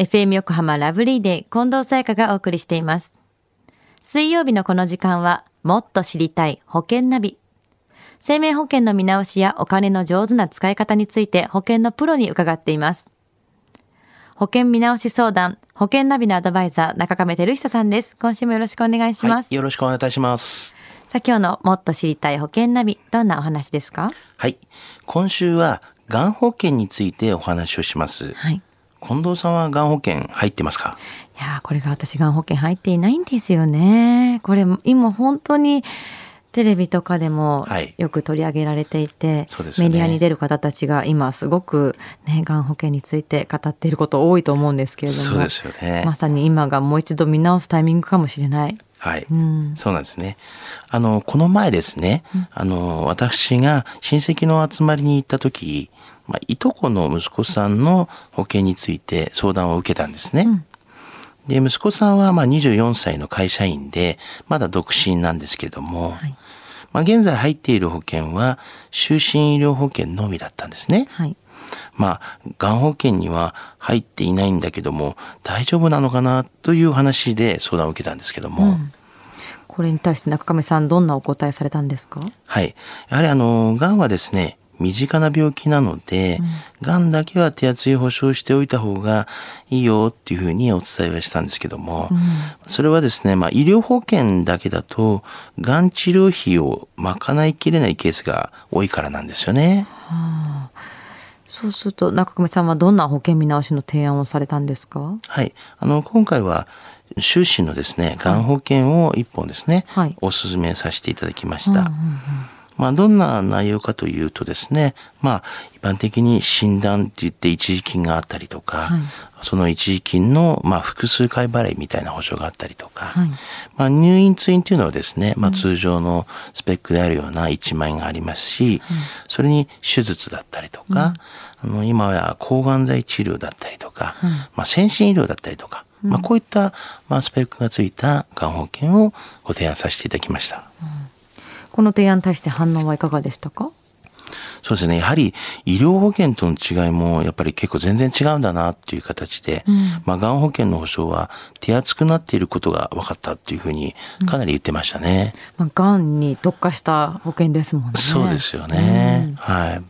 FM 横浜ラブリーデー近藤沙耶香がお送りしています。水曜日のこの時間は、もっと知りたい保険ナビ。生命保険の見直しやお金の上手な使い方について保険のプロに伺っています。保険見直し相談、保険ナビのアドバイザー、中亀照久さんです。今週もよろしくお願いします。はい、よろしくお願いいたします。さあ今日のもっと知りたい保険ナビ、どんなお話ですか？はい。今週は、がん保険についてお話をします。はい。近藤さんはがん保険入ってますか？いやーこれが私がん保険入っていないんですよね。これ今本当にテレビとかでもはいよく取り上げられていて、そうですよねメディアに出る方たちが今すごくね、がん保険について語っていること多いと思うんですけれども。そうですよねまさに今がもう一度見直すタイミングかもしれない。はい。うんそうなんですね。あの、この前ですね、あの、私が親戚の集まりに行った時、まあ、いとこの息子さんの保険について相談を受けたんですね。で、息子さんはまあ24歳の会社員で、まだ独身なんですけれども、はいまあ、現在入っている保険は、就寝医療保険のみだったんですね。はい。まあ、がん保険には入っていないんだけども、大丈夫なのかなという話で相談を受けたんですけども、うん。これに対して中亀さんどんなお答えされたんですか？はい。やはりあの、がんはですね、身近な病気なので、が、んだけは手厚い保障しておいた方がいいよっていうふうにお伝えはしたんですけども、それはですね、まあ医療保険だけだと、がん治療費を賄いきれないケースが多いからなんですよね。そうすると中亀さんはどんな保険見直しの提案をされたんですか？はい。あの、今回は、終身のですね、がん保険を一本ですね、はいお勧めさせていただきました。うんうんうんまあ、どんな内容かというとですね、まあ、一般的に診断って言って一時金があったりとか、はい。その一時金の、まあ、複数回払いみたいな保証があったりとか、はい。まあ、入院通院っていうのはですね、まあ、通常のスペックであるような1万円がありますし、それに手術だったりとか、あの今は抗がん剤治療だったりとか、まあ、先進医療だったりとか、まあ、こういった、まあ、スペックがついたがん保険をご提案させていただきました。この提案に対して反応はいかがでしたか？そうですね。やはり医療保険との違いもやっぱり結構全然違うんだなっていう形で、まあ、がん保険の保障は手厚くなっていることが分かったっていうふうにかなり言ってましたね。まあ、がんに特化した保険ですもんね。そうですよね。はい。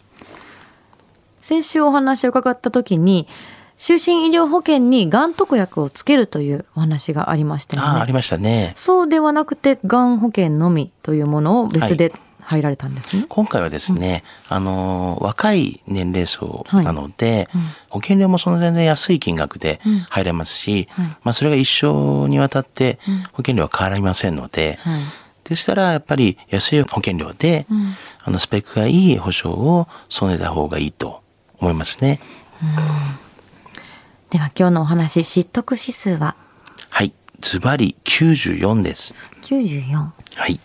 先週お話を伺った時に、就寝医療保険にがん特約をつけるというお話がありましたよね。ああ、ありましたね。そうではなくて、がん保険のみというものを別で入られたんですね。今回はですね、あのー若い年齢層はいなので、保険料もその全然安い金額で入れますし、はい。まあそれが一生にわたって保険料は変わりませんので、はい。でしたらやっぱり安い保険料で、あのスペックがいい保証を備えた方がいいと思いますね。では今日のお話、知得指数は？はい。ズバリ94です。94。はい。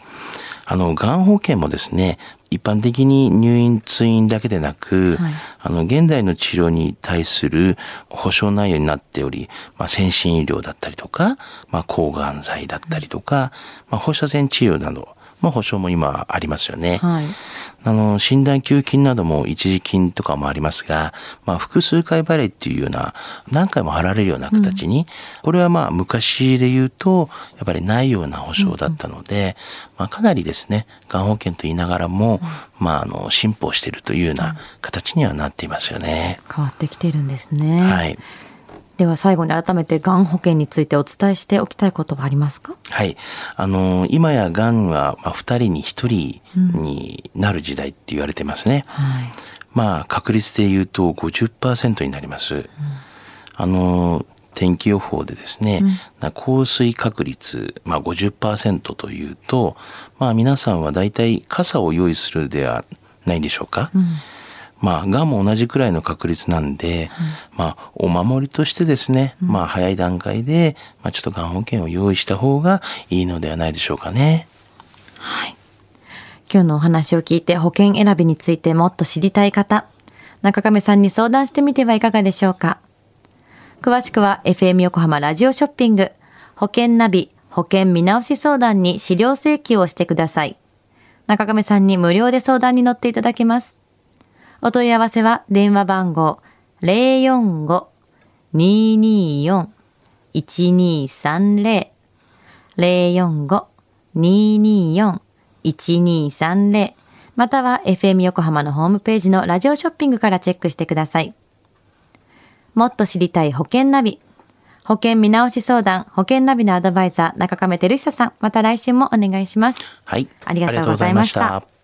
あの、がん保険もですね、一般的に入院、通院だけでなく、はいあの、現代の治療に対する保障内容になっており、まあ、先進医療だったりとか、まあ、抗がん剤だったりとか、まあ、放射線治療など、まあ、保障も今ありますよね。はい。あの、診断給付金なども一時金とかもありますが、まあ、複数回払いっていうような、何回も払われるような形に、これはまあ、昔で言うと、やっぱりないような保証だったので、まあ、かなりですね、がん保険と言いながらも、まあ、あの、進歩しているというような形にはなっていますよね。変わってきているんですね。はい。では最後に改めてがん保険についてお伝えしておきたいことはありますか？はい。あの、今やがんは、まあ、二人に一人になる時代って言われてますね。はい。まあ、確率で言うと50%になります。あの、天気予報でですね、な降水確率、まあ50%というと、まあ皆さんは大体傘を用意するではないでしょうか？まあ、がんも同じくらいの確率なんで、まあ、お守りとしてですね、まあ、早い段階で、まあ、ちょっとがん保険を用意した方がいいのではないでしょうかね。今日のお話を聞いて保険選びについてもっと知りたい方、中亀さんに相談してみてはいかがでしょうか。詳しくは FM 横浜ラジオショッピング、保険ナビ、保険見直し相談に資料請求をしてください。中亀さんに無料で相談に乗っていただけます。お問い合わせは電話番号045-224-1230 045-224-1230または FM 横浜のホームページのラジオショッピングからチェックしてください。もっと知りたい保険ナビ。保険見直し相談、保険ナビのアドバイザー、中亀照久さん、また来週もお願いします。はい。ありがとうございました。